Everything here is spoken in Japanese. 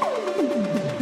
ハハハハ!